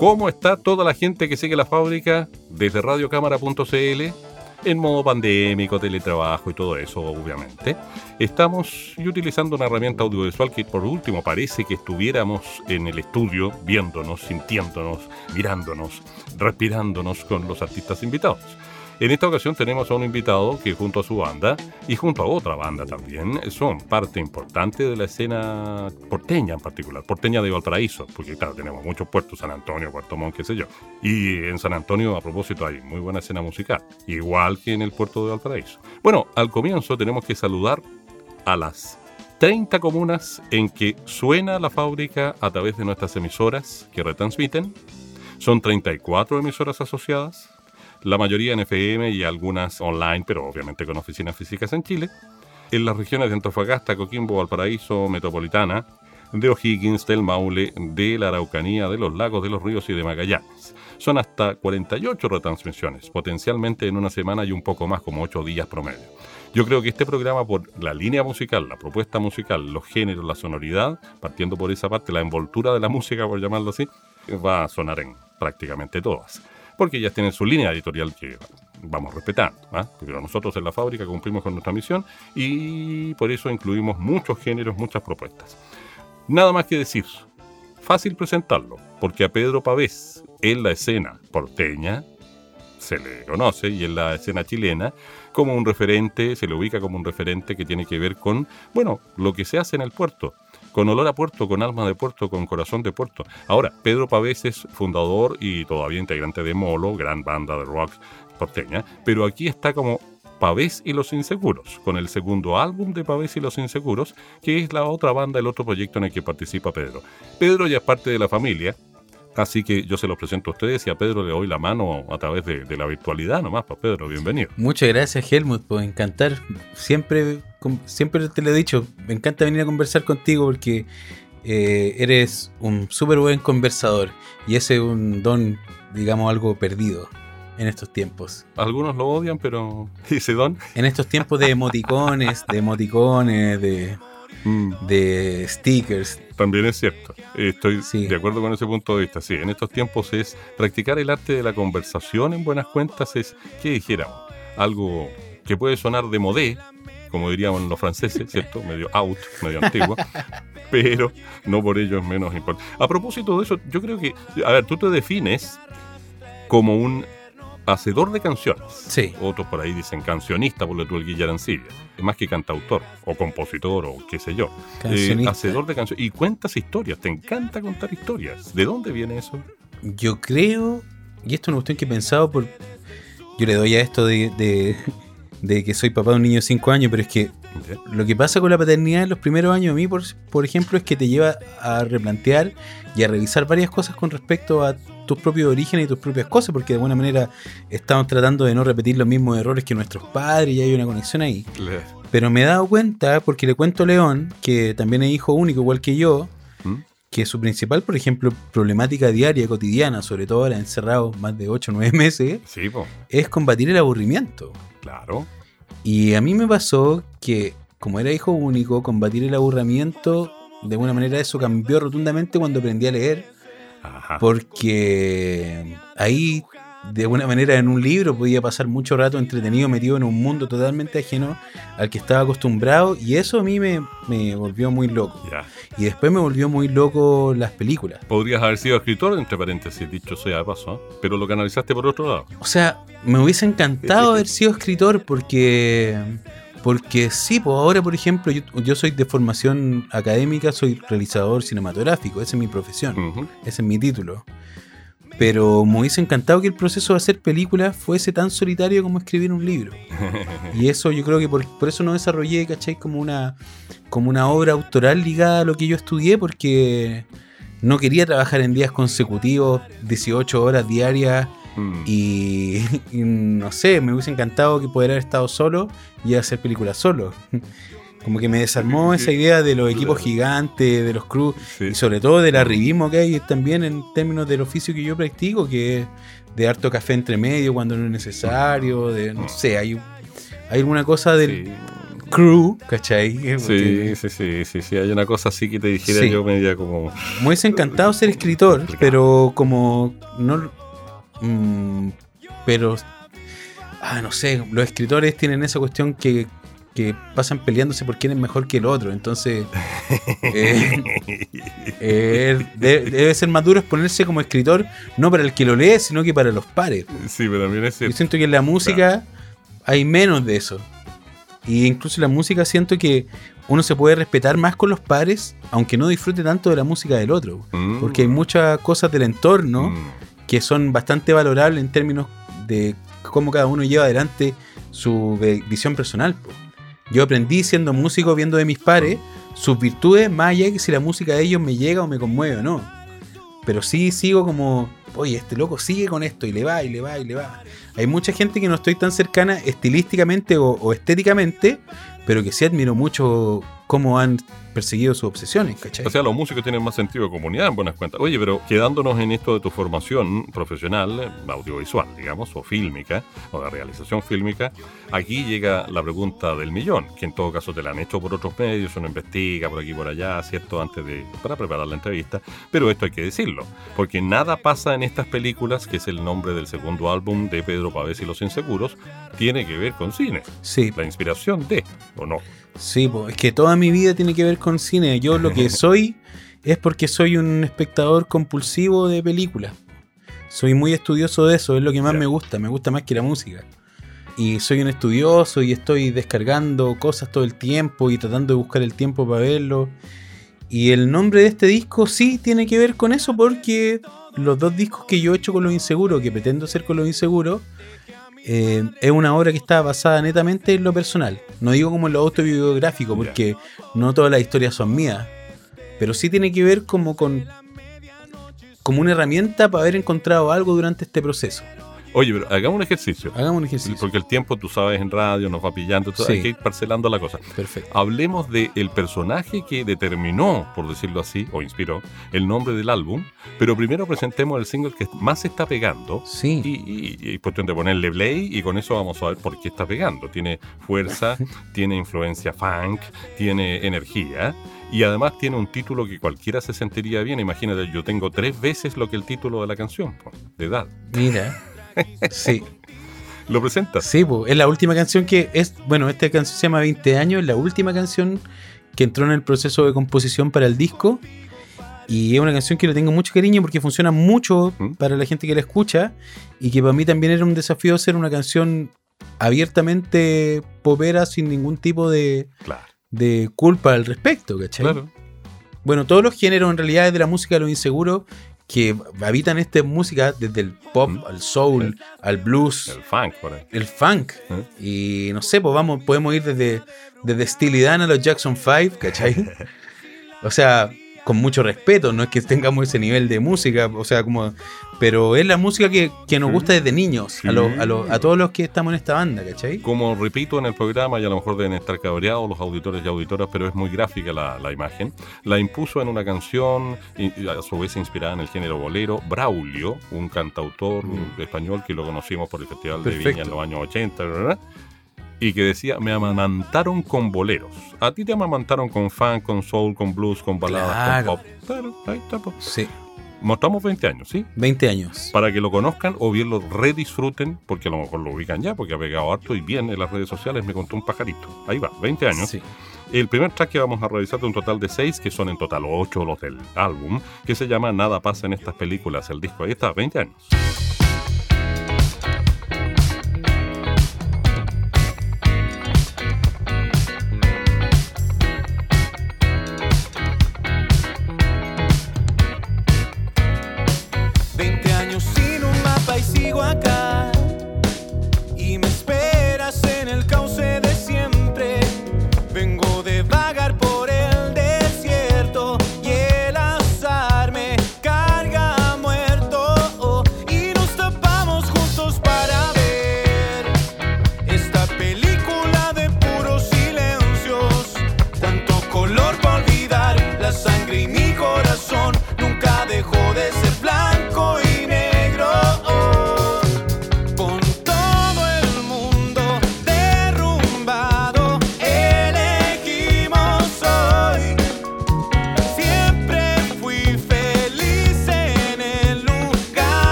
¿Cómo está toda la gente que sigue la fábrica desde radiocámara.cl? En modo pandémico, teletrabajo y todo eso, obviamente. Estamos utilizando una herramienta audiovisual que por último parece que estuviéramos en el estudio viéndonos, sintiéndonos, mirándonos, respirándonos con los artistas invitados. En esta ocasión tenemos a un invitado que junto a su banda y junto a otra banda también son parte importante de la escena porteña en particular, porteña de Valparaíso, porque claro, tenemos muchos puertos, San Antonio, Puerto Montt, qué sé yo. Y en San Antonio, a propósito, hay muy buena escena musical, igual que en el puerto de Valparaíso. Bueno, al comienzo tenemos que saludar a las 30 comunas en que suena la fábrica a través de nuestras emisoras que retransmiten. Son 34 emisoras asociadas, la mayoría en FM y algunas online, pero obviamente con oficinas físicas en Chile, en las regiones de Antofagasta, Coquimbo, Valparaíso, Metropolitana, de O'Higgins, del Maule, de la Araucanía, de los lagos, de los ríos y de Magallanes. Son hasta 48 retransmisiones, potencialmente en una semana y un poco más, como 8 días promedio. Yo creo que este programa, por la línea musical, la propuesta musical, los géneros, la sonoridad, partiendo por esa parte, la envoltura de la música, por llamarlo así, va a sonar en prácticamente todas porque ellas tienen su línea editorial que vamos respetando. ¿ah? Pero nosotros en la fábrica cumplimos con nuestra misión y por eso incluimos muchos géneros, muchas propuestas. Nada más que decir, fácil presentarlo, porque a Pedro Pavés en la escena porteña se le conoce y en la escena chilena como un referente, se le ubica como un referente que tiene que ver con, bueno, lo que se hace en el puerto con olor a puerto, con alma de puerto, con corazón de puerto. Ahora, Pedro Pavés es fundador y todavía integrante de Molo, gran banda de rock porteña, pero aquí está como Pavés y los Inseguros, con el segundo álbum de Pavés y los Inseguros, que es la otra banda, el otro proyecto en el que participa Pedro. Pedro ya es parte de la familia, Así que yo se los presento a ustedes y a Pedro le doy la mano a través de, la virtualidad nomás. Pues Pedro, bienvenido. Muchas gracias Helmut, por encantar. Siempre, siempre te lo he dicho, me encanta venir a conversar contigo porque eh, eres un súper buen conversador y ese es un don, digamos, algo perdido en estos tiempos. Algunos lo odian, pero ese don. En estos tiempos de emoticones, de emoticones, de Mm. de stickers. También es cierto. Estoy de acuerdo con ese punto de vista. Sí, en estos tiempos es practicar el arte de la conversación en buenas cuentas es, ¿qué dijéramos? Algo que puede sonar de modé, como diríamos los franceses, ¿cierto? Medio out, medio antiguo, pero no por ello es menos importante. A propósito de eso, yo creo que, a ver, tú te defines como un hacedor de canciones. Sí. Otros por ahí dicen cancionista, por lo tú el Guillarancilla. Más que cantautor, o compositor, o qué sé yo. Eh, hacedor de canciones. Y cuentas historias, te encanta contar historias. ¿De dónde viene eso? Yo creo, y esto es una cuestión que he pensado por... Yo le doy a esto de, de, que soy papá de un niño de 5 años, pero es que lo que pasa con la paternidad en los primeros años a mí, por, por ejemplo, es que te lleva a replantear y a revisar varias cosas con respecto a tus propios orígenes y tus propias cosas, porque de alguna manera estamos tratando de no repetir los mismos errores que nuestros padres y hay una conexión ahí. Pero me he dado cuenta, porque le cuento a León, que también es hijo único igual que yo, ¿Mm? que su principal, por ejemplo, problemática diaria, cotidiana, sobre todo ahora encerrado más de 8 o 9 meses, es combatir el aburrimiento. Claro. Y a mí me pasó que, como era hijo único, combatir el aburrimiento, de alguna manera eso cambió rotundamente cuando aprendí a leer. Porque ahí, de alguna manera, en un libro podía pasar mucho rato entretenido, metido en un mundo totalmente ajeno al que estaba acostumbrado, y eso a mí me, volvió muy loco. Y después me volvió muy loco las películas. Podrías haber sido escritor, entre paréntesis, dicho sea de paso, pero lo canalizaste por otro lado. O sea, me hubiese encantado haber sido escritor porque porque sí, pues ahora, por ejemplo, yo, soy de formación académica, soy realizador cinematográfico, esa es mi profesión, ese es mi título. Pero me hubiese encantado que el proceso de hacer películas fuese tan solitario como escribir un libro. y eso yo creo que por, eso no desarrollé, ¿cachai? Como una, como una obra autoral ligada a lo que yo estudié, porque no quería trabajar en días consecutivos, 18 horas diarias. Mm. Y, y no sé, me hubiese encantado que poder haber estado solo y hacer películas solo. Como que me desarmó esa idea de los equipos gigantes, de los crews Sí. y sobre todo del arribismo que hay también en términos del oficio que yo practico, que es de harto café entre medio cuando no es necesario, de no sé, hay, hay alguna cosa del Sí. crew, ¿cachai? Sí, Porque sí, sí, sí, sí, hay una cosa así que te dijera Sí. yo media como... Me hubiese encantado ser escritor, pero como no. mm, pero. Ah, no sé, los escritores tienen esa cuestión que, que pasan peleándose por quién es mejor que el otro. Entonces. eh, eh, de- debe ser más duro exponerse como escritor, no para el que lo lee, sino que para los pares. Sí, pero también es Yo cierto. siento que en la música hay menos de eso. Y incluso en la música siento que uno se puede respetar más con los pares, aunque no disfrute tanto de la música del otro. Mm. Porque hay muchas cosas del entorno Mm. que son bastante valorables en términos de cómo cada uno lleva adelante su visión personal. po. Yo aprendí siendo músico, viendo de mis pares, sus virtudes, más allá que si la música de ellos me llega o me conmueve o no. Pero sí sigo como, oye, este loco sigue con esto y le va y le va y le va. Hay mucha gente que no estoy tan cercana estilísticamente o, o estéticamente, pero que sí admiro mucho cómo han perseguido sus obsesiones, ¿cachai? O sea, los músicos tienen más sentido de comunidad en buenas cuentas. Oye, pero quedándonos en esto de tu formación profesional, eh, audiovisual, digamos, o fílmica, o de realización fílmica, aquí llega la pregunta del millón, que en todo caso te la han hecho por otros medios, uno investiga por aquí y por allá, ¿cierto? Antes de, para preparar la entrevista. Pero esto hay que decirlo, porque nada pasa en estas películas, que es el nombre del segundo álbum de Pedro Pavés y los Inseguros, tiene que ver con cine. sí, La inspiración de, ¿o no? Sí, po, es que toda mi vida tiene que ver con cine. Yo lo que soy es porque soy un espectador compulsivo de películas. Soy muy estudioso de eso, es lo que más me gusta, me gusta más que la música. Y soy un estudioso y estoy descargando cosas todo el tiempo y tratando de buscar el tiempo para verlo. Y el nombre de este disco sí tiene que ver con eso porque los dos discos que yo he hecho con los inseguros, que pretendo hacer con los inseguros, eh, es una obra que está basada netamente en lo personal. No digo como en lo autobiográfico, porque no todas las historias son mías. Pero sí tiene que ver como con como una herramienta para haber encontrado algo durante este proceso. Oye, pero hagamos un ejercicio. Hagamos un ejercicio. Porque el tiempo, tú sabes, en radio nos va pillando, entonces Sí. hay que ir parcelando la cosa. Perfecto. Hablemos del personaje que determinó, por decirlo así, o inspiró, el nombre del álbum, pero primero presentemos el single que más se está pegando. Sí. Y, y- y es cuestión de ponerle play y con eso vamos a ver por qué está pegando. Tiene fuerza, tiene influencia funk, tiene energía y además tiene un título que cualquiera se sentiría bien. Imagínate, yo tengo tres veces lo que el título de la canción, de edad. Mira. Sí. ¿Lo presentas? Sí, es la última canción que es. Bueno, esta canción se llama 20 años, es la última canción que entró en el proceso de composición para el disco. Y es una canción que le tengo mucho cariño porque funciona mucho ¿Mm? para la gente que la escucha. Y que para mí también era un desafío hacer una canción abiertamente popera sin ningún tipo de, Claro, de culpa al respecto, ¿cachai? claro. Bueno, todos los géneros en realidad de la música de los inseguros que habitan esta música, desde el pop Mm. al soul, al blues, El funk, por ahí. el funk. ¿Eh? Y no sé, pues vamos, podemos ir desde, desde Steely Dan a los Jackson 5, ¿cachai? o sea, con mucho respeto, no es que tengamos ese nivel de música, o sea, como. Pero es la música que, que nos gusta desde niños, a, los- a, los- a Sí. todos los que estamos en esta banda, ¿cachai? Como repito en el programa, y a lo mejor deben estar cabreados los auditores y auditoras, pero es muy gráfica la, la imagen. La impuso en una canción, y- a su vez inspirada en el género bolero, Braulio, un cantautor Mm. español que lo conocimos por el Festival de Perfecto. Viña en los años 80, ¿verdad? Y que decía, me amamantaron con boleros. A ti te amamantaron con funk, con soul, con blues, con baladas, Claro. con pop. Claro, ahí está. po. Sí, Mostramos 20 años, ¿sí? 20 años. para que lo conozcan o bien lo redisfruten, porque a lo mejor lo ubican ya, porque ha pegado harto y bien en las redes sociales, me contó un pajarito. Ahí va, 20 años. Sí. El primer track que vamos a revisar de un total de 6, que son en total 8 los del álbum, que se llama Nada pasa en estas películas, el disco. Ahí está, 20 años.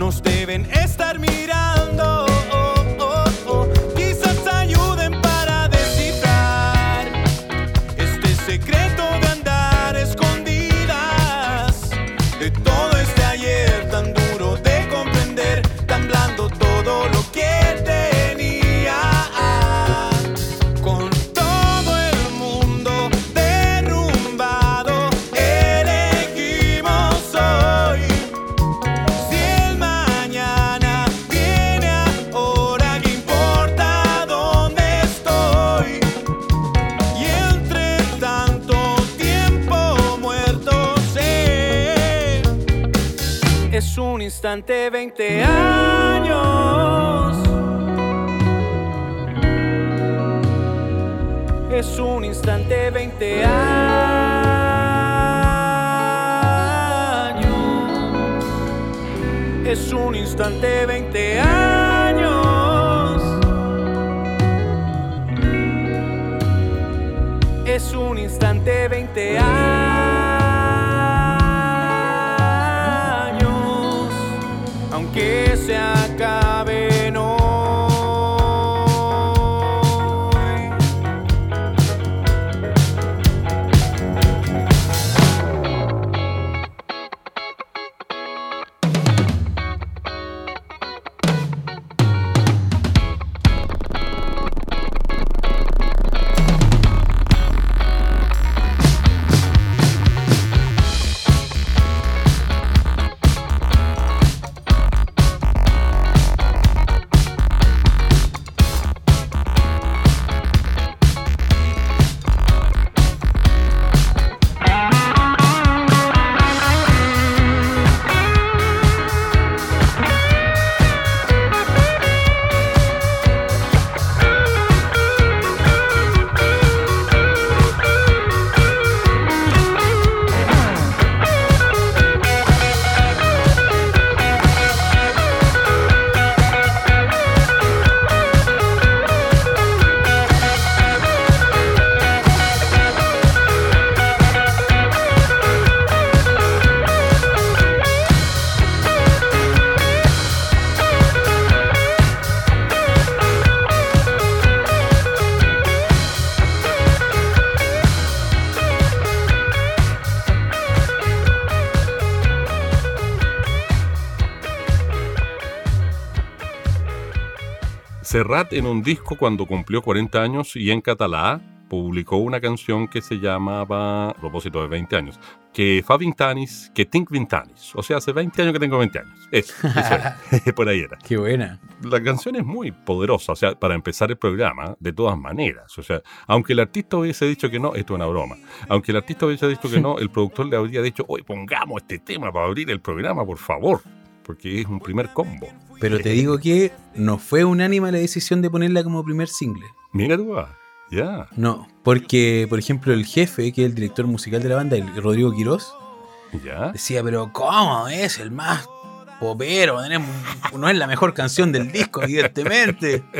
Nos deben estar mirando. 20 años. Es un instante 20 años. Es un instante 20 años. Es un instante 20 años. Aunque Serrat en un disco cuando cumplió 40 años y en catalán publicó una canción que se llamaba, a propósito de 20 años, que fa 20 años, que tinc 20 años. O sea, hace 20 años que tengo 20 años. Eso, eso por ahí era. Qué buena. La canción es muy poderosa, o sea, para empezar el programa, de todas maneras. O sea, aunque el artista hubiese dicho que no, esto es una broma. Aunque el artista hubiese dicho que no, el productor le habría dicho, oye, pongamos este tema para abrir el programa, por favor. Porque es un primer combo. Pero te digo que no fue unánime la decisión de ponerla como primer single. Mira tú, ah, ya. No, porque, por ejemplo, el jefe, que es el director musical de la banda, el Rodrigo Quirós, ¿Ya? decía, pero ¿cómo es el más popero? No es la mejor canción del disco, evidentemente.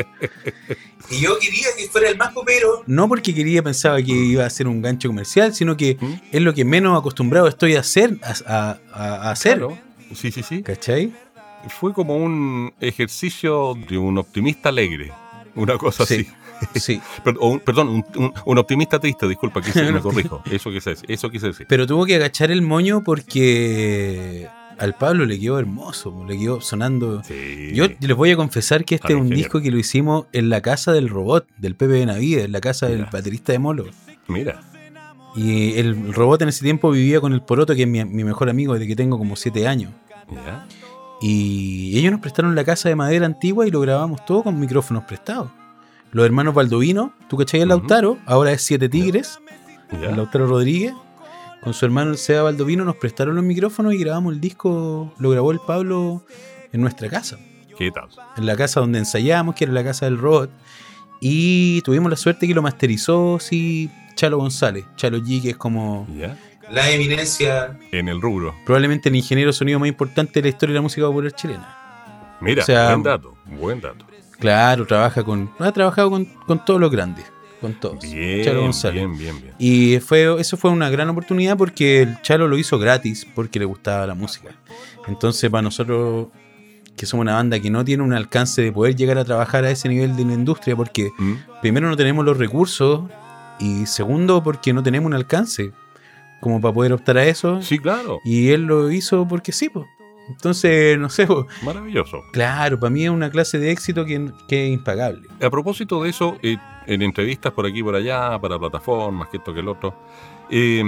Y yo quería que fuera el más popero. No porque quería, pensaba que iba a ser un gancho comercial, sino que ¿Mm? es lo que menos acostumbrado estoy a hacer. A, a- a- a hacer. Claro. Sí, sí, sí. ¿Cachai? Fue como un ejercicio de un optimista alegre. Una cosa Sí. así. Sí. Un- perdón, un, un- un optimista triste, disculpa, que me corrijo. Eso quise decir. Eso quise decir. Pero tuvo que agachar el moño porque al Pablo le quedó hermoso, le quedó sonando. Sí. Yo les voy a confesar que este es un disco que lo hicimos en la casa del robot, del Pepe Benavides, en la casa del baterista de Molo. Mira. Y el robot en ese tiempo vivía con el Poroto, que es mi, mi mejor amigo desde que tengo como 7 años. Y ellos nos prestaron la casa de madera antigua y lo grabamos todo con micrófonos prestados. Los hermanos Baldovino, tú cachai el Ujú. Lautaro, ahora es Siete Tigres, el Lautaro Rodríguez, con su hermano el Seba Baldovino nos prestaron los micrófonos y grabamos el disco, lo grabó el Pablo en nuestra casa. Qué ¿Qué tal? en la casa donde ensayábamos, que era la casa del robot. Y tuvimos la suerte que lo masterizó, sí, Chalo González. Chalo G, que es como ¿Ya? la eminencia, En el rubro. probablemente el ingeniero de sonido más importante de la historia de la música popular chilena. Mira, O sea, buen dato, buen dato. Claro, trabaja con, ha trabajado con, con todos los grandes, con todos. Bien, Chalo González. bien, bien, bien. Y fue, eso fue una gran oportunidad porque el Chalo lo hizo gratis porque le gustaba la música. Entonces, para nosotros, que somos una banda que no tiene un alcance de poder llegar a trabajar a ese nivel de la industria, porque ¿Mm? primero no tenemos los recursos y segundo porque no tenemos un alcance como para poder optar a eso. Sí, claro, Y él lo hizo porque sí, pues. Entonces, no sé, po. maravilloso. claro, para mí es una clase de éxito que, que es impagable. A propósito de eso, eh, en entrevistas por aquí y por allá, para plataformas, que esto que el otro, eh,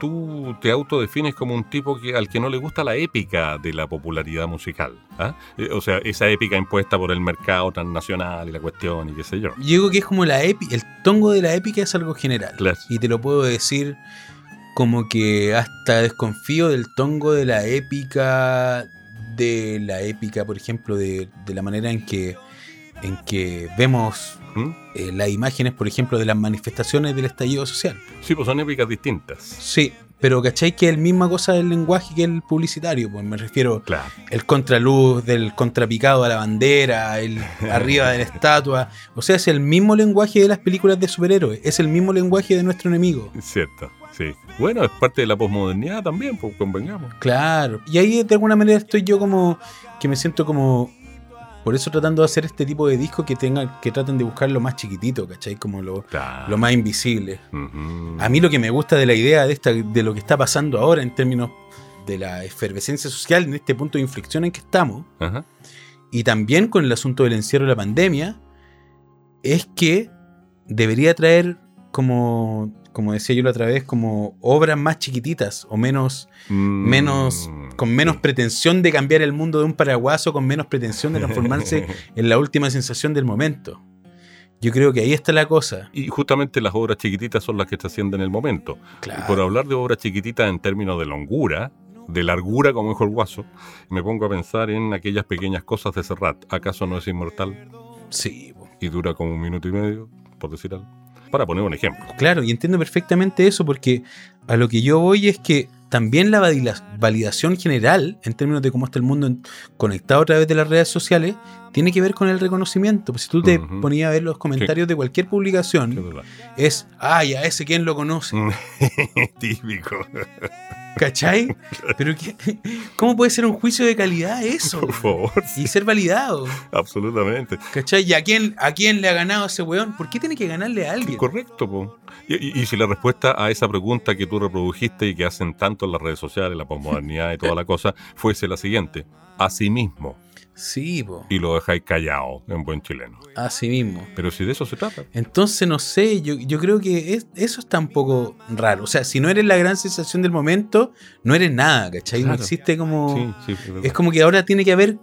tú te autodefines como un tipo que, al que no le gusta la épica de la popularidad musical. ¿ah? Eh, o sea, esa épica impuesta por el mercado transnacional y la cuestión y qué sé yo. Yo digo que es como la épica, el tongo de la épica es algo general. Claro. Y te lo puedo decir como que hasta desconfío del tongo de la épica, de la épica, por ejemplo, de, de la manera en que, en que vemos ¿Mm? eh, las imágenes, por ejemplo, de las manifestaciones del estallido social. Sí, pues son épicas distintas. Sí, pero ¿cachai? Que es la misma cosa del lenguaje que el publicitario, pues me refiero Claro. el contraluz del contrapicado a la bandera, el arriba de la estatua. O sea, es el mismo lenguaje de las películas de superhéroes, es el mismo lenguaje de nuestro enemigo. Cierto, sí. Bueno, es parte de la posmodernidad también, pues convengamos. Claro. Y ahí de alguna manera estoy yo como que me siento como por eso tratando de hacer este tipo de discos que tengan que traten de buscar lo más chiquitito, ¿cachai? Como lo, Claro. lo más invisible. A mí lo que me gusta de la idea de esta de lo que está pasando ahora en términos de la efervescencia social en este punto de inflexión en que estamos y también con el asunto del encierro de la pandemia, es que debería traer como, como decía yo la otra vez, como obras más chiquititas o menos, Mm, menos, con menos pretensión de cambiar el mundo de un paraguaso, con menos pretensión de transformarse en la última sensación del momento. Yo creo que ahí está la cosa. Y justamente las obras chiquititas son las que está haciendo en el momento. Y por hablar de obras chiquititas en términos de longura, de largura, como dijo el guaso, me pongo a pensar en aquellas pequeñas cosas de Serrat. ¿Acaso no es inmortal Sí, y dura como un minuto y medio, por decir algo? Para poner un ejemplo. Claro, y entiendo perfectamente eso porque a lo que yo voy es que también la valida- validación general, en términos de cómo está el mundo conectado a través de las redes sociales, tiene que ver con el reconocimiento. Pues si tú te Ujú. ponías a ver los comentarios de cualquier publicación, es, ay, a ese quién lo conoce, Típico. ¿Cachai? Pero ¿qué- ¿cómo puede ser un juicio de calidad eso? Por favor. Y ser validado, Absolutamente. ¿cachai? ¿Y a quién, a quién le ha ganado ese weón? ¿Por qué tiene que ganarle a alguien? Correcto, po. Y, y- y si la respuesta a esa pregunta que tú reprodujiste y que hacen tanto en las redes sociales, la posmodernidad y toda la cosa, fuese la siguiente: a sí po, Y lo dejáis callado en buen chileno. así mismo. Pero si de eso se trata. Entonces, no sé, yo, yo creo que es- eso está un poco raro. O sea, si no eres la gran sensación del momento, no eres nada, ¿cachai? No Claro. existe como... Sí, sí, es como que ahora tiene que haber,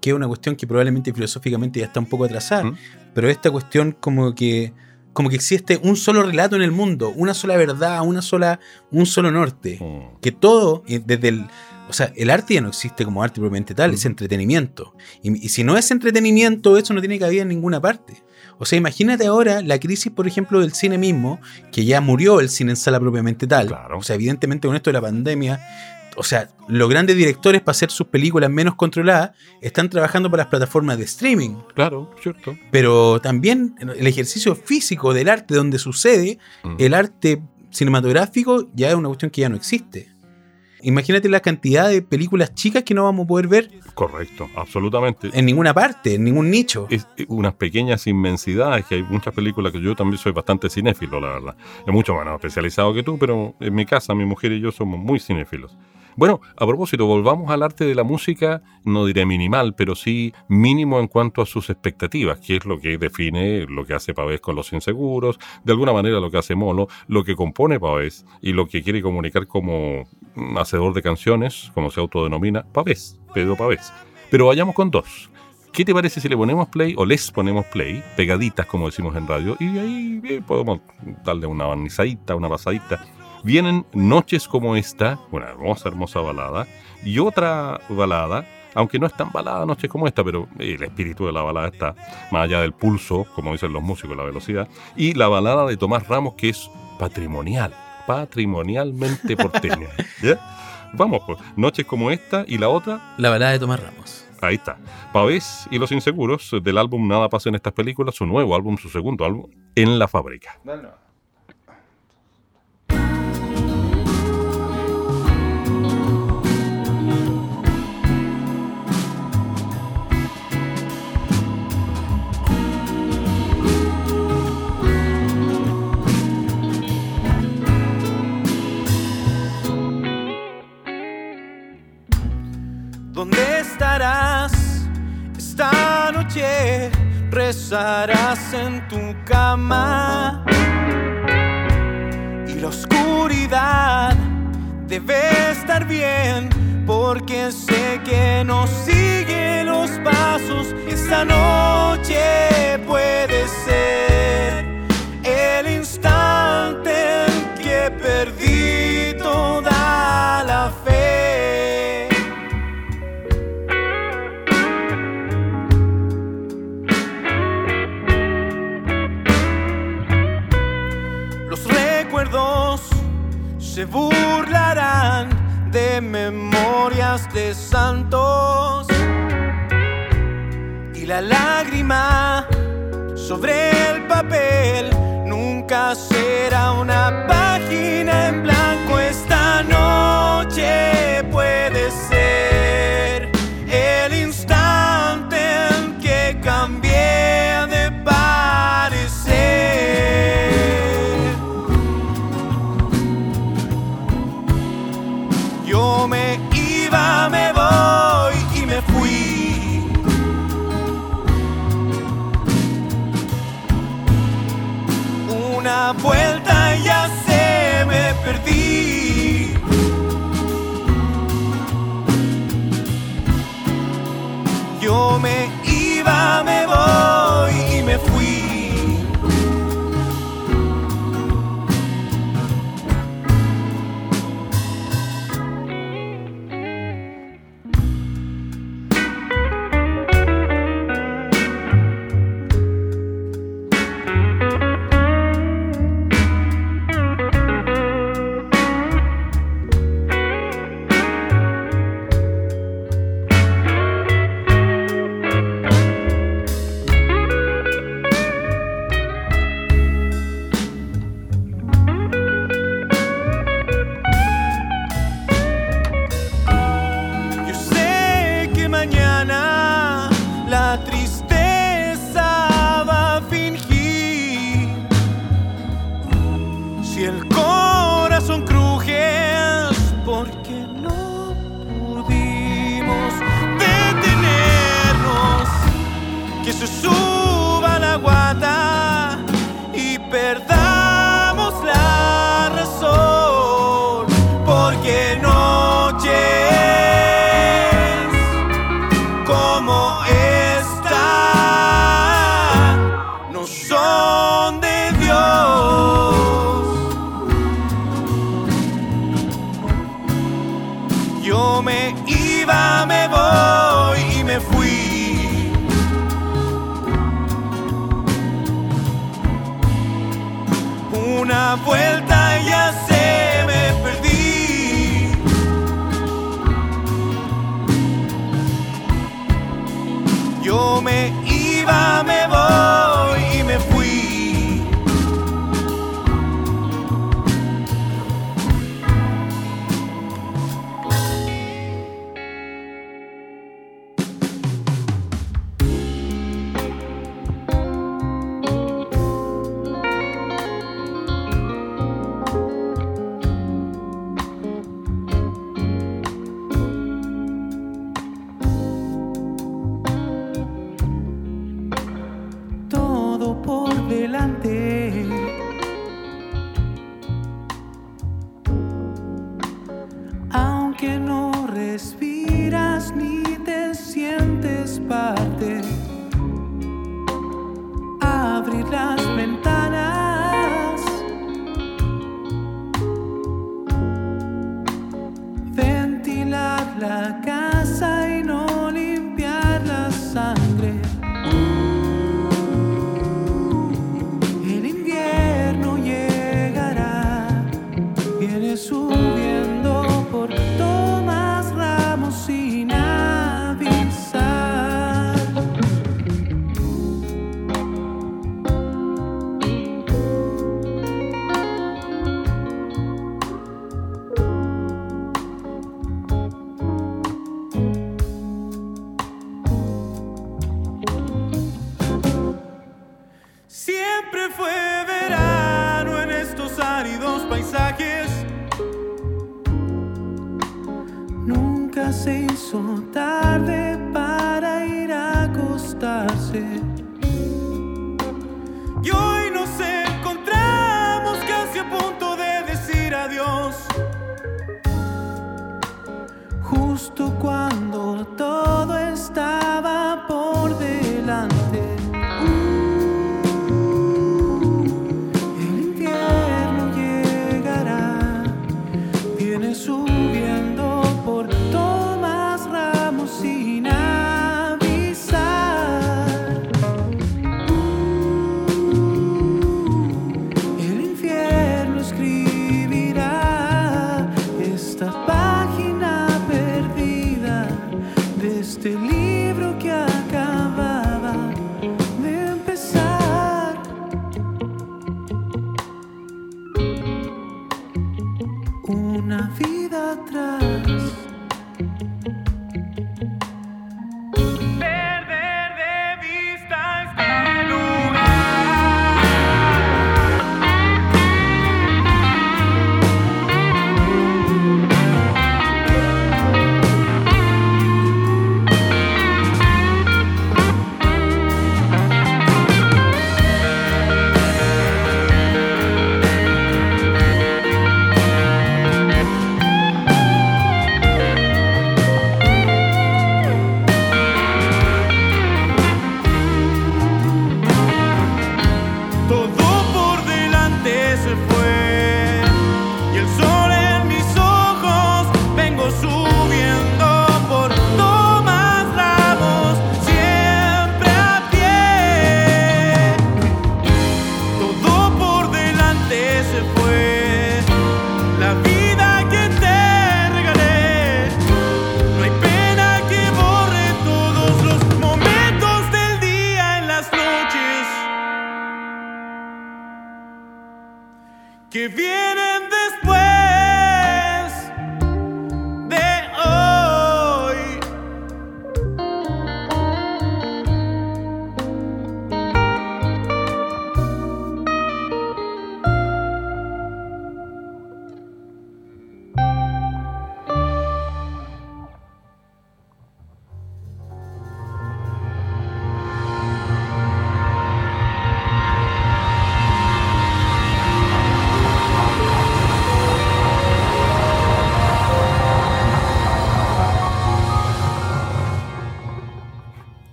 que es una cuestión que probablemente filosóficamente ya está un poco atrasada, ¿Mm? pero esta cuestión como que como que existe un solo relato en el mundo, una sola verdad, una sola, un solo norte. Mm. Que todo, desde el... O sea, el arte ya no existe como arte propiamente tal, es entretenimiento. Y, y si no es entretenimiento, eso no tiene cabida en ninguna parte. O sea, imagínate ahora la crisis, por ejemplo, del cine mismo, que ya murió el cine en sala propiamente tal. Claro. O sea, evidentemente con esto de la pandemia, o sea, los grandes directores para hacer sus películas menos controladas están trabajando para las plataformas de streaming. Claro, cierto. Pero también el ejercicio físico del arte donde sucede, Mm. el arte cinematográfico ya es una cuestión que ya no existe. Imagínate la cantidad de películas chicas que no vamos a poder ver Correcto, absolutamente. en ninguna parte, en ningún nicho. es eh, unas pequeñas inmensidades que hay muchas películas que yo también soy bastante cinéfilo, la verdad. Es mucho menos especializado que tú, pero en mi casa mi mujer y yo somos muy cinéfilos. Bueno, a propósito, volvamos al arte de la música, no diré minimal, pero sí mínimo en cuanto a sus expectativas, que es lo que define lo que hace Pavés con los inseguros, de alguna manera lo que hace Molo, lo que compone Pavés y lo que quiere comunicar como hacedor de canciones, como se autodenomina, Pavés, Pedro Pavés. Pero vayamos con dos. ¿Qué te parece si le ponemos play o les ponemos play, pegaditas como decimos en radio, y ahí eh, podemos darle una barnizadita, una pasadita? Vienen Noches como esta, una hermosa, hermosa balada, y otra balada Aunque no es tan balada noches como esta, pero el espíritu de la balada está más allá del pulso, como dicen los músicos, la velocidad. Y la balada de Tomás Ramos, que es patrimonial, patrimonialmente porteña. ¿ya? Vamos, pues, noches como esta y la otra, La balada de Tomás Ramos. ahí está. Pavés y los inseguros del álbum Nada pasa en estas películas, su nuevo álbum, su segundo álbum, En la fábrica. ¿Dónde esta noche? Rezarás en tu cama y la oscuridad debe estar bien porque sé que nos sigue los pasos. Esta noche puede ser el instante en que perdí toda se burlarán de memorias de santos. Y la lágrima sobre el papel nunca será una página en blanco se Todo que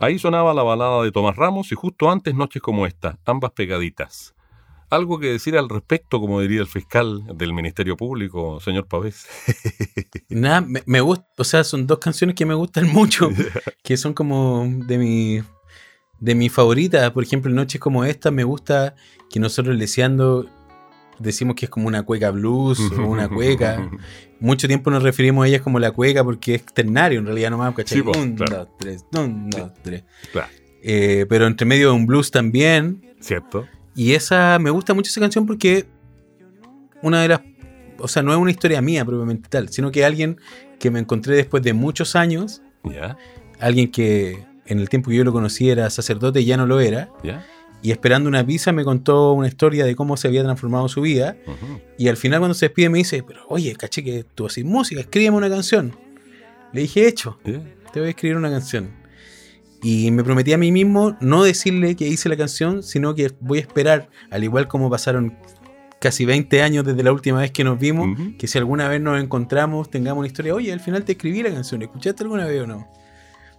Ahí sonaba la balada de Tomás Ramos y justo antes Noches como esta, ambas pegaditas. Algo que decir al respecto, como diría el fiscal del Ministerio Público, señor Pavés. Nada, me, me gusta, o sea, son dos canciones que me gustan mucho, que son como de mi de mi favorita, por ejemplo, Noches como esta, me gusta que nosotros leseando decimos que es como una cueca blues o una cueca. Mucho tiempo nos referimos a ellas como la cueca porque es ternario en realidad nomás, ¿cachai? Sí, un, claro. dos, tres, un, dos, tres. Claro, Eh, pero entre medio de un blues también. ¿cierto? Y esa, me gusta mucho esa canción porque una de las, o sea, no es una historia mía propiamente tal, sino que alguien que me encontré después de muchos años, Ya, alguien que en el tiempo que yo lo conocí era sacerdote y ya no lo era. Y esperando una pizza me contó una historia de cómo se había transformado su vida, y al final cuando se despide me dice, pero oye, caché que tú haces música, escríbeme una canción. Le dije, hecho, te voy a escribir una canción. Y me prometí a mí mismo no decirle que hice la canción, sino que voy a esperar, al igual como pasaron casi 20 años desde la última vez que nos vimos, que si alguna vez nos encontramos, tengamos una historia, oye, al final te escribí la canción, ¿escuchaste alguna vez o no?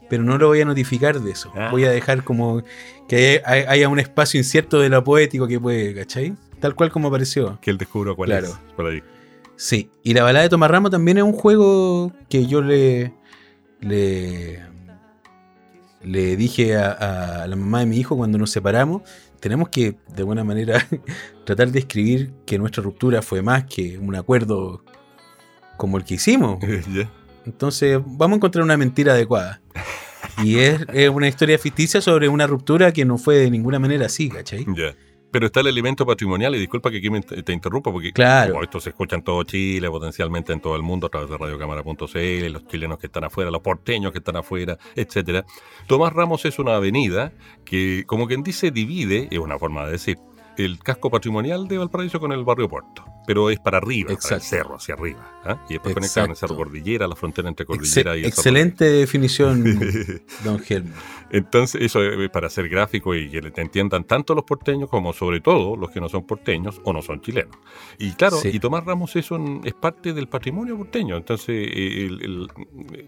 Pero no lo voy a notificar de eso. Ah. Voy a dejar como que haya, haya un espacio incierto de lo poético que puede, ¿cachai? Tal cual como apareció. Que él descubra cuál Claro. es. Por ahí. Sí, y la balada de Tomás Ramos también es un juego que yo le le, le dije a, a la mamá de mi hijo cuando nos separamos, tenemos que de alguna manera tratar de escribir que nuestra ruptura fue más que un acuerdo como el que hicimos. Ya. Entonces vamos a encontrar una mentira adecuada. Y es, es una historia ficticia sobre una ruptura que no fue de ninguna manera así, ¿cachai? Ya. Pero está el elemento patrimonial, y disculpa que aquí me te interrumpa, porque Claro. como esto se escucha en todo Chile, potencialmente en todo el mundo, a través de radiocámara.cl, los chilenos que están afuera, los porteños que están afuera, etcétera. Tomás Ramos es una avenida que, como quien dice, divide, es una forma de decir, el casco patrimonial de Valparaíso con el barrio Puerto. Pero es para arriba, para el cerro, hacia arriba. ¿ah? Y después conectado con el cerro. Cordillera, la frontera entre Cordillera y el Cerro excelente definición, don Helmut. Entonces, eso es para ser gráfico y que te entiendan tanto los porteños como sobre todo los que no son porteños o no son chilenos. Y claro, Sí. y Tomás Ramos eso es parte del patrimonio porteño. Entonces, eh, el- el-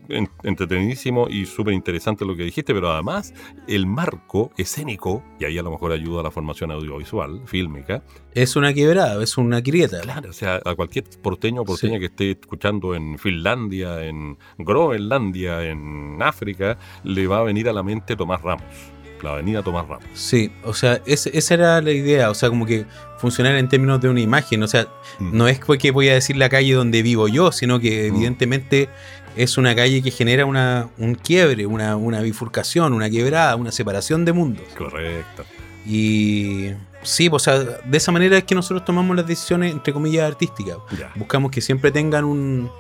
en- entretenidísimo y súper interesante lo que dijiste, pero además el marco escénico, y ahí a lo mejor ayuda a la formación audiovisual, fílmica, Es una quebrada, es una grieta. Claro, o sea, a cualquier porteño o porteña Sí. que esté escuchando en Finlandia, en Groenlandia, en África, le va a venir a la mente Tomás Ramos, la avenida Tomás Ramos. Sí, o sea, ese- esa era la idea, o sea, como que funcionar en términos de una imagen, o sea, Mm. no es porque voy a decir la calle donde vivo yo, sino que Mm. evidentemente es una calle que genera una, un quiebre, una, una bifurcación, una quebrada, una separación de mundos. Correcto. Y sí, o sea, de esa manera es que nosotros tomamos las decisiones, entre comillas, artísticas. Ya. Buscamos que siempre tengan un,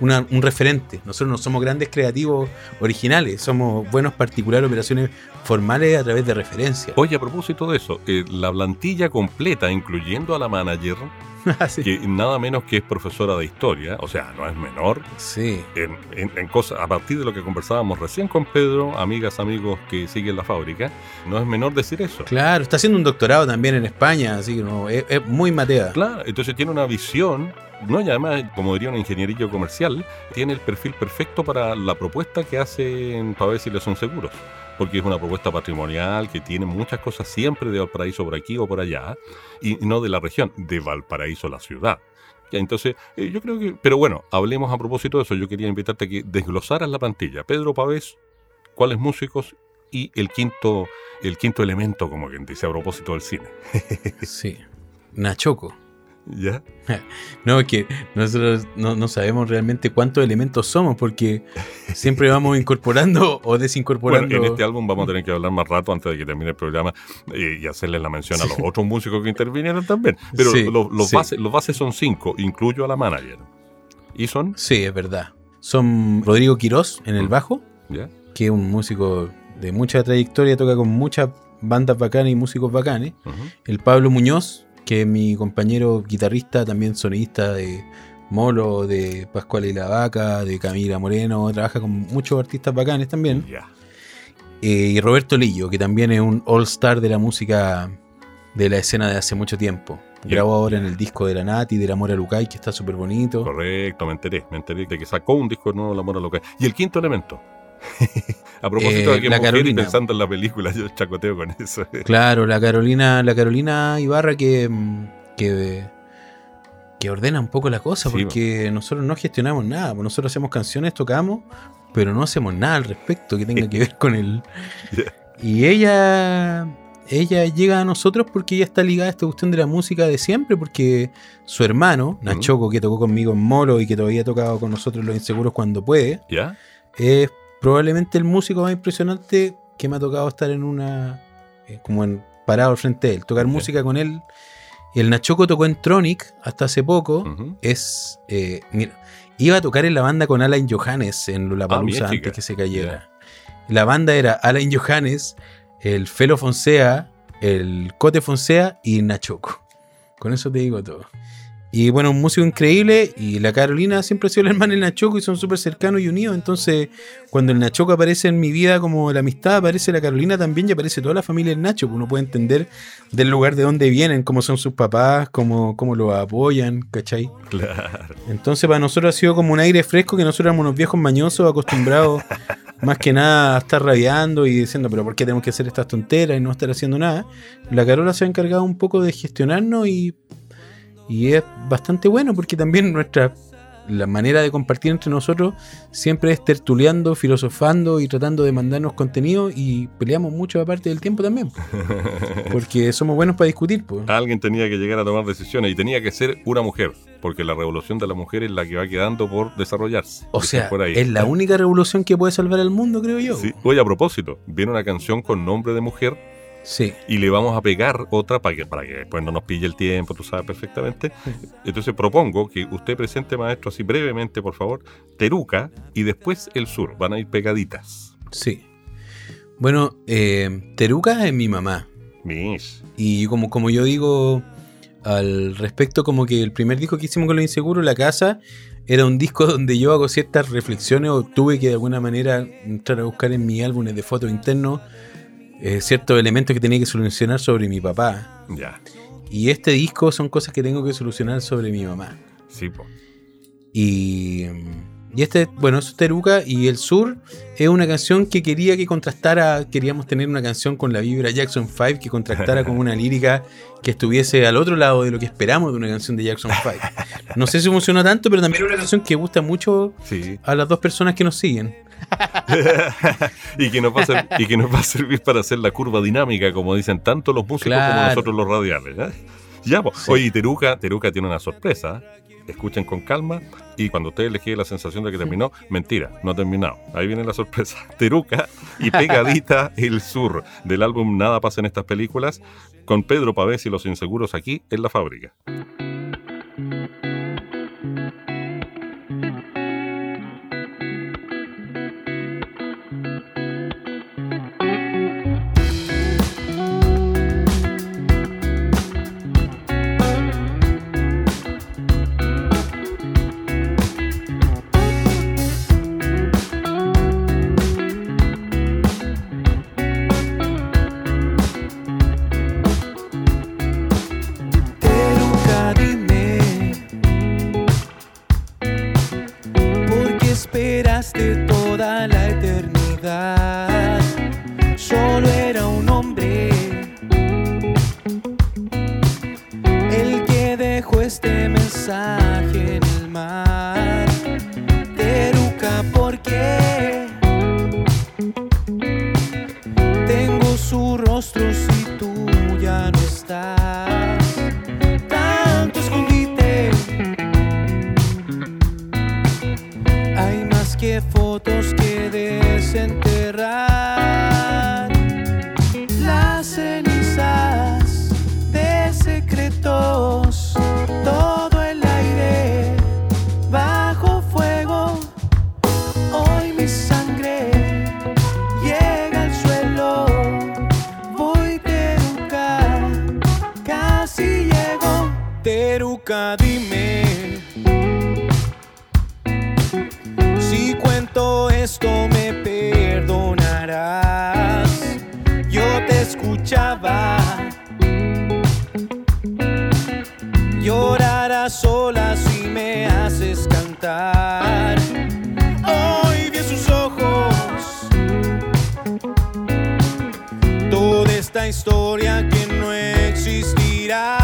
una- un referente. Nosotros no somos grandes creativos originales, somos buenos particular operaciones formales a través de referencias. Oye, a propósito de eso, eh, la plantilla completa, incluyendo a la manager, Así. que nada menos que es profesora de historia, o sea, no es menor, Sí. en, en- en cosas, a partir de lo que conversábamos recién con Pedro, amigas, amigos que siguen la fábrica, no es menor decir eso. Claro, está haciendo un doctorado también en España, así que no, es, es muy matea. Claro, entonces tiene una visión, no y además, como diría un ingenierillo comercial, tiene el perfil perfecto para la propuesta que hacen para ver si le son seguros. Porque es una propuesta patrimonial que tiene muchas cosas siempre de Valparaíso por aquí o por allá, y no de la región, de Valparaíso la ciudad. Entonces, eh, yo creo que. Pero bueno, hablemos a propósito de eso. Yo quería invitarte a que desglosaras la plantilla. Pedro Pavés, cuáles músicos y el quinto, el quinto elemento, como quien dice a propósito del cine. Sí. Nachoco. ¿Ya? No, es que nosotros no, no sabemos realmente cuántos elementos somos porque siempre vamos incorporando o desincorporando. Bueno, en este álbum vamos a tener que hablar más rato antes de que termine el programa eh, y hacerles la mención a los Sí. otros músicos que intervinieron también. Pero Sí, los, los sí. bases, los bases son cinco, incluyo a la manager. ¿Y son? Sí, es verdad. Son Rodrigo Quirós en el Mm. bajo, ¿Ya? que es un músico de mucha trayectoria, toca con muchas bandas bacanas y músicos bacanes. El Pablo Muñoz, que mi compañero guitarrista, también sonidista de Molo, de Pascual y la Vaca, de Camila Moreno, trabaja con muchos artistas bacanes también. Eh, y Roberto Lillo, que también es un all-star de la música de la escena de hace mucho tiempo. Bien. Grabó ahora en el disco de la Nati, de la Mora Lucay, que está súper bonito. Correcto, me enteré. Me enteré de que sacó un disco nuevo, La Mora Loca. Y el quinto elemento. a propósito Eh, de que la Carolina. pensando en la película, yo chacoteo con eso. Claro, la Carolina, la Carolina Ibarra que, que, que ordena un poco la cosa, Sí, porque nosotros no gestionamos nada, nosotros hacemos canciones, tocamos, pero no hacemos nada al respecto que tenga que ver con el. Ya. Y ella. Ella llega a nosotros porque ella está ligada a esta cuestión de la música de siempre, porque su hermano, Nachoco, que tocó conmigo en Molo y que todavía ha tocado con nosotros los inseguros cuando puede, ¿Ya? es probablemente el músico más impresionante que me ha tocado estar en una. eh, como en parado al frente de él, tocar música con él. El Nachoco tocó en Tronic hasta hace poco. Es. eh, mira, iba a tocar en la banda con Alan Johannes en Ah, Lollapalooza chica. antes que se cayera. La banda era Alan Johannes, el Felo Fonsea, el Cote Fonsea y Nachoco. Con eso te digo todo. Y bueno, un músico increíble. Y la Carolina siempre ha sido la hermana del Nachoco y son súper cercanos y unidos. Entonces, cuando el Nachoco aparece en mi vida como la amistad, aparece la Carolina también y aparece toda la familia del Nacho. pues Uno puede entender del lugar de donde vienen, cómo son sus papás, cómo, cómo lo apoyan, ¿cachai? Claro. Entonces, para nosotros ha sido como un aire fresco que nosotros éramos unos viejos mañosos acostumbrados más que nada a estar rabiando y diciendo, pero ¿por qué tenemos que hacer estas tonteras y no estar haciendo nada? La Carola se ha encargado un poco de gestionarnos y, y es bastante bueno porque también nuestra la manera de compartir entre nosotros siempre es tertuleando, filosofando y tratando de mandarnos contenido y peleamos mucho aparte del tiempo también. Porque somos buenos para discutir. Pues. Alguien tenía que llegar a tomar decisiones y tenía que ser una mujer, porque la revolución de la mujer es la que va quedando por desarrollarse. O sea, por ahí. es la única revolución que puede salvar al mundo, creo yo. Sí. Oye, a propósito, viene una canción con nombre de mujer Sí. y le vamos a pegar otra para que, para que después no nos pille el tiempo, tú sabes perfectamente. Entonces propongo que usted presente, maestro, así brevemente, por favor, Teruca y después el sur. Van a ir pegaditas. Sí. Bueno, eh, Teruca es mi mamá. Mish. Y como, como yo digo al respecto, como que el primer disco que hicimos con Los Inseguros, La Casa, era un disco donde yo hago ciertas reflexiones o tuve que de alguna manera entrar a buscar en mis álbumes de fotos internos eh, ciertos elementos que tenía que solucionar sobre mi papá. Ya. Y este disco son cosas que tengo que solucionar sobre mi mamá. Sí, po. Y, y este, bueno, es Teruca y El Sur es una canción que quería que contrastara, queríamos tener una canción con la vibra Jackson 5 que contrastara con una lírica que estuviese al otro lado de lo que esperamos de una canción de Jackson 5. No sé si funcionó tanto, pero también es una canción que gusta mucho Sí. a las dos personas que nos siguen. y, que nos va a ser- y que nos va a servir para hacer la curva dinámica, como dicen tanto los músicos como nosotros los radiales. ¿eh? Ya, po. Sí. Oye, Teruca, Teruca tiene una sorpresa. Escuchen con calma y cuando ustedes les quede la sensación de que terminó, mentira, no ha terminado. Ahí viene la sorpresa. Teruca y pegadita el sur del álbum Nada pasa en estas películas con Pedro Pavés y los inseguros aquí en la fábrica. Esta historia que no existirá.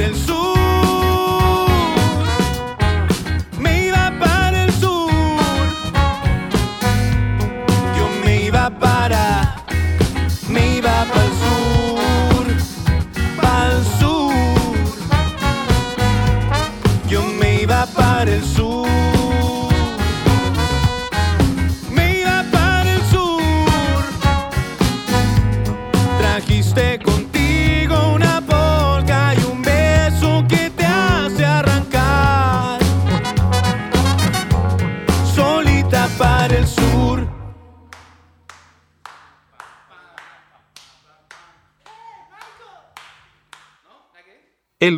El sur.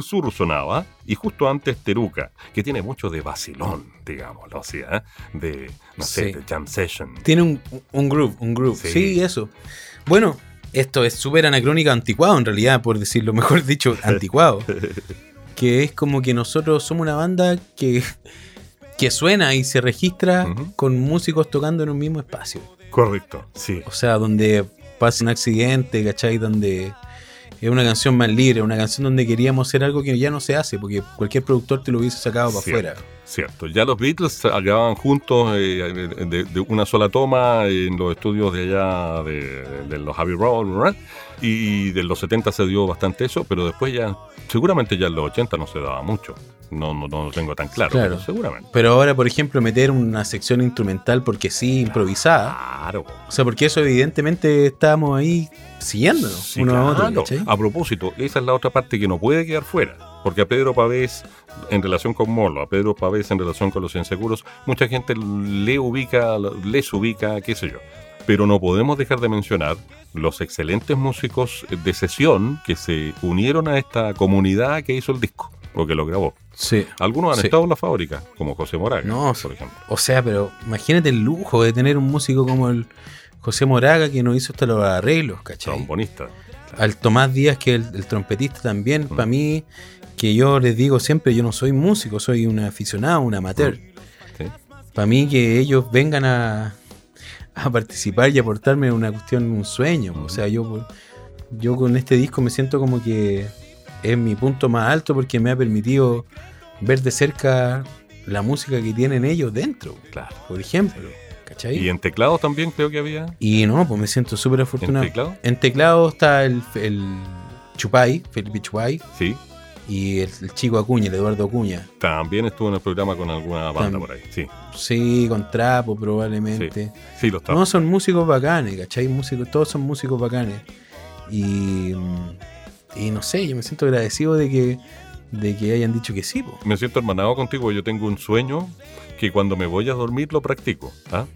Sur sonaba y justo antes Teruca, que tiene mucho de vacilón, digámoslo así, ¿eh? de, no sé, Sí. de jam session. Tiene un, un groove, un groove. Sí. Sí, eso. Bueno, esto es súper anacrónico, anticuado en realidad, por decirlo mejor dicho, anticuado. que es como que nosotros somos una banda que, que suena y se registra con músicos tocando en un mismo espacio. Correcto, sí. O sea, donde pasa un accidente, ¿cachai? Donde es una canción más libre, una canción donde queríamos hacer algo que ya no se hace, porque cualquier productor te lo hubiese sacado para Cierto, afuera. Cierto, ya los Beatles grababan juntos eh, de, de una sola toma en los estudios de allá de, de los Abbey Road, ¿verdad? y de los 70 se dio bastante eso, pero después ya, seguramente ya en los 80 no se daba mucho. No, no, no lo tengo tan claro, Claro. pero seguramente. Pero ahora, por ejemplo, meter una sección instrumental porque sí, improvisada. Claro. O sea, porque eso evidentemente estábamos ahí siguiéndonos Sí, uno a otro, claro. ¿cachai? A propósito, esa es la otra parte que no puede quedar fuera. Porque a Pedro Pavés, en relación con Molo, a Pedro Pavés en relación con los inseguros, mucha gente le ubica, les ubica, qué sé yo. Pero no podemos dejar de mencionar los excelentes músicos de sesión que se unieron a esta comunidad que hizo el disco, o que lo grabó. Sí. Algunos han Sí. estado en la fábrica, como José Moraga, No, por ejemplo. O sea, pero imagínate el lujo de tener un músico como el José Moraga que nos hizo hasta los arreglos, ¿cachai? Trombonista. al Tomás Díaz, que es el, el trompetista también, para mí, que yo les digo siempre, yo no soy músico, soy un aficionado, un amateur. Sí. Para mí que ellos vengan a, a participar y aportarme una cuestión, un sueño. O sea, yo, yo con este disco me siento como que es mi punto más alto porque me ha permitido ver de cerca la música que tienen ellos dentro. Claro. Por ejemplo. ¿Cachai? Y en teclados también creo que había. Y no, pues me siento súper afortunado. ¿En teclado? En teclado está el, el Chupay, Felipe Chupay, Sí. Y el, el chico Acuña, el Eduardo Acuña. También estuvo en el programa con alguna banda por ahí. Sí. Sí, con Trapo probablemente. Sí, lo estaba. No, son músicos bacanes, ¿cachai? Músicos, todos son músicos bacanes. Y, mm, y no sé, yo me siento agradecido de que, de que hayan dicho que sí, po. Me siento hermanado contigo. Yo tengo un sueño que cuando me voy a dormir lo practico. ¿ah?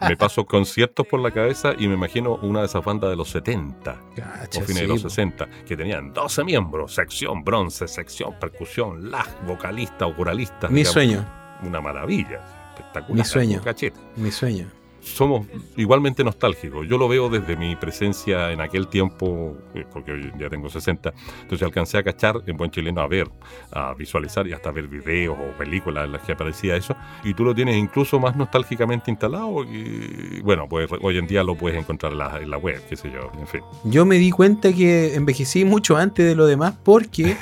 me paso conciertos por la cabeza y me imagino una de esas bandas de los 70 Cacha, o fines sí, de los po. 60 que tenían 12 miembros, sección bronce, sección percusión, lag, vocalista o coralista. Mi digamos. sueño, Una maravilla, espectacular. Mi sueño. Cachete. mi sueño. Somos igualmente nostálgicos. Yo lo veo desde mi presencia en aquel tiempo, eh, porque hoy ya tengo 60. Entonces alcancé a cachar en buen chileno a ver, a visualizar y hasta ver videos o películas en las que aparecía eso. Y tú lo tienes incluso más nostálgicamente instalado. Y bueno, pues hoy en día lo puedes encontrar en la, en la web, qué sé yo, en fin. Yo me di cuenta que envejecí mucho antes de lo demás porque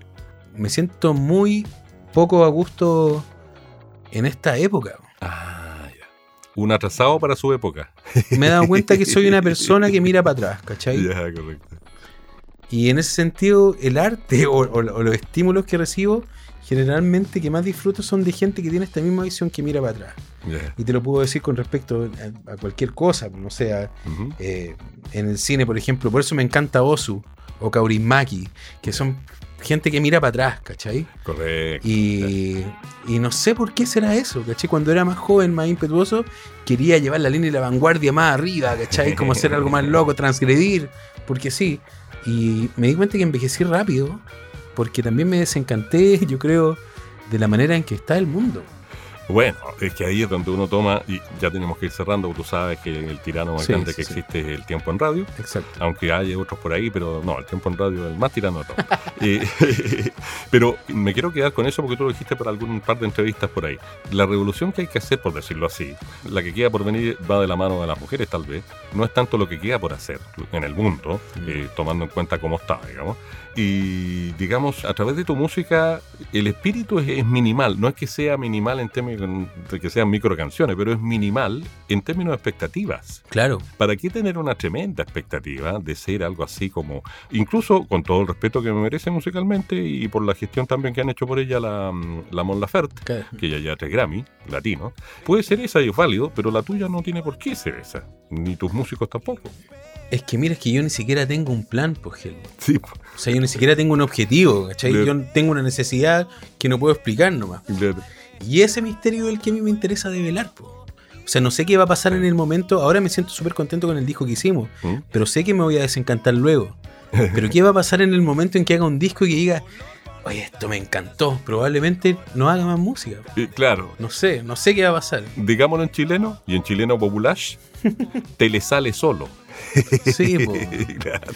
me siento muy poco a gusto en esta época. Ah. Un atrasado para su época. Me he dado cuenta que soy una persona que mira para atrás, ¿cachai? Ya, correcto. Y en ese sentido, el arte o, o- o los estímulos que recibo, generalmente que más disfruto son de gente que tiene esta misma visión que mira para atrás. Y te lo puedo decir con respecto a, a cualquier cosa, no sé, a- Ujú. eh, en el cine, por ejemplo, por eso me encanta Osu o Kaurismaki, que son gente que mira para atrás, ¿cachai? Correcto. Y, y no sé por qué será eso, ¿cachai? Cuando era más joven, más impetuoso, quería llevar la línea de la vanguardia más arriba, ¿cachai? Como hacer algo más loco, transgredir, porque sí. Y me di cuenta que envejecí rápido, porque también me desencanté, yo creo, de la manera en que está el mundo. Bueno, es que ahí es donde uno toma, y ya tenemos que ir cerrando, porque tú sabes que el tirano más Sí, grande sí, que sí. existe es el tiempo en radio, Exacto. aunque hay otros por ahí, pero no, el tiempo en radio es el más tirano de todos. Eh, pero me quiero quedar con eso porque tú lo dijiste para algún par de entrevistas por ahí. La revolución que hay que hacer, por decirlo así, la que queda por venir va de la mano de las mujeres tal vez, no es tanto lo que queda por hacer en el mundo, eh, tomando en cuenta cómo está, digamos. Y digamos, a través de tu música, el espíritu es, es minimal. No es que sea minimal en términos de que sean micro canciones, pero es minimal en términos de expectativas. Claro. ¿Para qué tener una tremenda expectativa de ser algo así como, incluso con todo el respeto que me merece musicalmente y por la gestión también que han hecho por ella la, mm, la Mon Laferte, que ya ya tres Grammy, latino, puede ser esa y es válido, pero la tuya no tiene por qué ser esa, ni tus músicos tampoco. Es que mira, es que yo ni siquiera tengo un plan, pues, Helmut. Sí, O sea, yo ni siquiera tengo un objetivo, ¿cachai? Claro. Yo tengo una necesidad que no puedo explicar nomás. Y ese misterio es el que a mí me interesa develar, po. O sea, no sé qué va a pasar en el momento. Ahora me siento súper contento con el disco que hicimos, ¿Mm? pero sé que me voy a desencantar luego. Pero ¿qué va a pasar en el momento en que haga un disco y que diga, oye, esto me encantó? Probablemente no haga más música. Eh, claro, No sé, no sé qué va a pasar. digámoslo en chileno y en chileno popular, te le sale solo. Sí. Claro,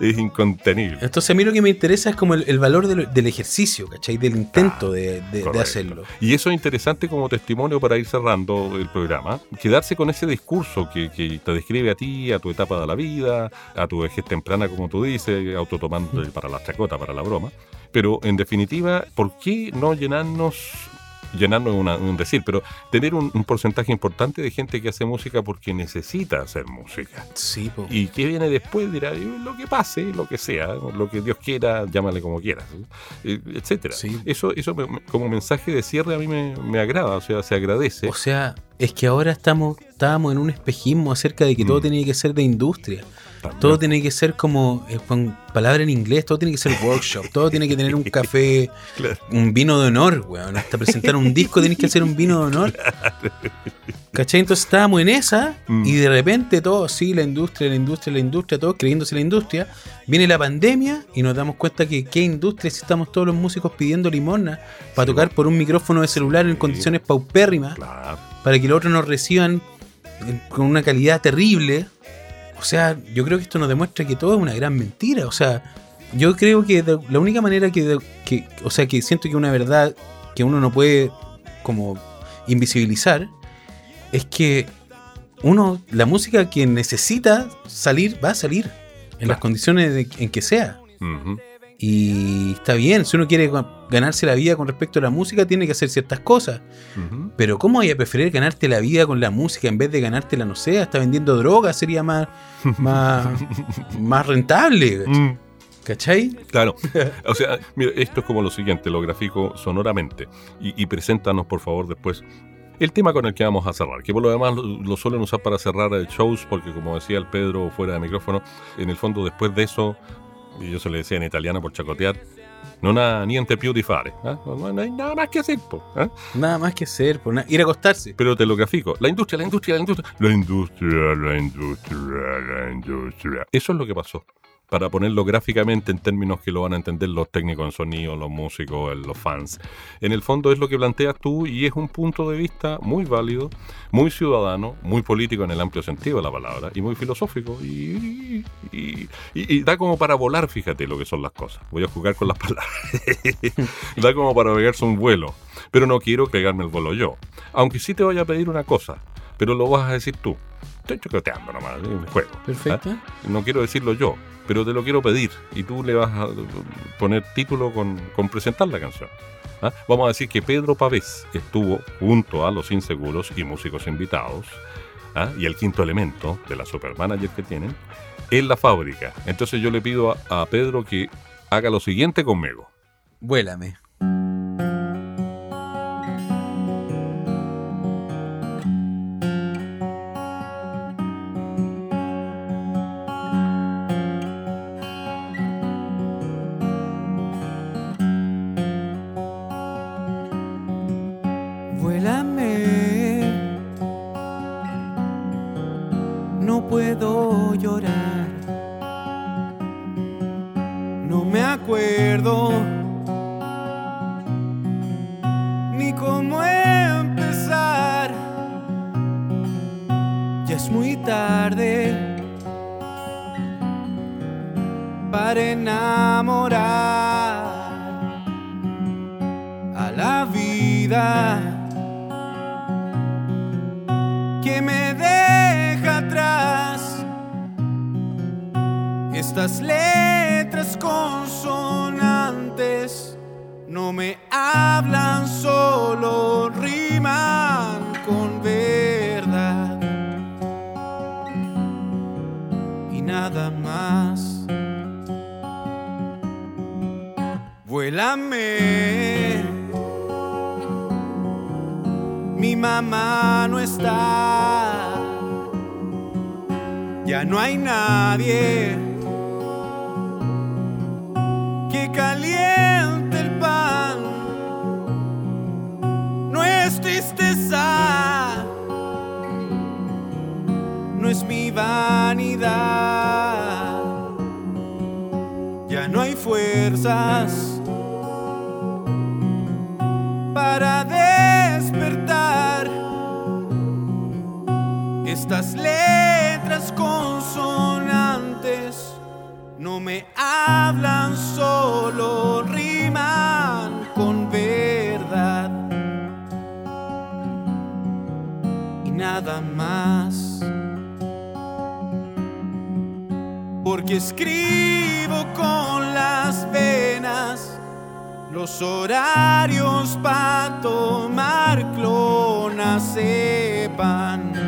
es incontenible. Entonces a mí lo que me interesa es como el, el valor del, del ejercicio, ¿cachai? Del intento de, de- de Correcto. hacerlo. Y eso es interesante como testimonio para ir cerrando el programa. Quedarse con ese discurso que, que te describe a ti, a tu etapa de la vida, a tu vejez temprana, como tú dices, autotomando para la chacota, para la broma. Pero en definitiva, ¿por qué no llenarnos? Llenarnos una- un decir, pero tener un, un porcentaje importante de gente que hace música porque necesita hacer música. Sí, po. Y qué viene después dirá "Eh, lo que pase, lo que sea, lo que Dios quiera, llámale como quieras, eh, etcétera. Sí. Eso, eso me- como mensaje de cierre a mí me, me agrada, o sea, se agradece. O sea, es que ahora estamos, estábamos en un espejismo acerca de que todo Mm. tiene que ser de industria. También. Todo tiene que ser como, eh, con palabra en inglés, todo tiene que ser workshop, todo tiene que tener un café, Claro. un vino de honor, weón. Hasta presentar un disco tienes que hacer un vino de honor. ¿Cachai? Entonces estábamos en esa Mm. y de repente todo, sí, la industria, la industria, la industria, todos creyéndose la industria. Viene la pandemia y nos damos cuenta que qué industria si estamos todos los músicos pidiendo limosna para Sí, tocar por un micrófono de celular en Sí. condiciones paupérrimas Claro. para que los otros nos reciban con una calidad terrible. O sea, yo creo que esto nos demuestra que todo es una gran mentira. O sea, yo creo que de- la única manera que, que- o sea, que siento que una verdad que uno no puede como invisibilizar es que uno, la música que necesita salir, va a salir en las condiciones de- en que sea. Ujú. Y está bien, si uno quiere ga- ganarse la vida con respecto a la música, tiene que hacer ciertas cosas. Pero ¿cómo hay a preferir ganarte la vida con la música en vez de ganártela, no sé, hasta vendiendo drogas? Sería más, más, más rentable. Mm. ¿Cachai? Claro. O sea, mira, esto es como lo siguiente, lo grafico sonoramente. Y, y preséntanos, por favor, después el tema con el que vamos a cerrar, que por lo demás lo, lo suelen usar para cerrar eh, shows, porque como decía el Pedro fuera de micrófono, en el fondo después de eso, y yo se le decía en italiano por chacotear, no nada niente più di fare. ¿ah? No, no hay nada más que hacer. po, ¿ah? Nada más que hacer, na- ir a acostarse. Pero te lo grafico. La industria, la industria, la industria. La industria, la industria, la industria. Eso es lo que pasó. Para ponerlo gráficamente en términos que lo van a entender los técnicos en sonido, los músicos, los fans. En el fondo es lo que planteas tú y es un punto de vista muy válido, muy ciudadano, muy político en el amplio sentido de la palabra y muy filosófico. Y, y- y- y da como para volar, fíjate lo que son las cosas. Voy a jugar con las palabras. da como para pegarse un vuelo. Pero no quiero pegarme el vuelo yo. Aunque sí te voy a pedir una cosa, pero lo vas a decir tú. Estoy chocoteando nomás, un juego. Perfecto. ¿ah? No quiero decirlo yo, pero te lo quiero pedir. Y tú le vas a poner título con, con presentar la canción. ¿ah? Vamos a decir que Pedro Pavés estuvo junto a los inseguros y músicos invitados. ¿ah? Y el quinto elemento de la supermanager que tienen en la fábrica. Entonces yo le pido a, a Pedro que haga lo siguiente conmigo. Vuélame. Vuélame, no puedo llorar, no me acuerdo ni cómo empezar, ya es muy tarde para enamorar consonantes. No me hablan solo riman con verdad. Y nada más. Vuélame. Mi mamá no está. Ya no hay nadie fuerzas para despertar estas letras consonantes. No me hablan solo riman con verdad. Y nada más porque escribo con las venas los horarios para tomar clonazepam. Param,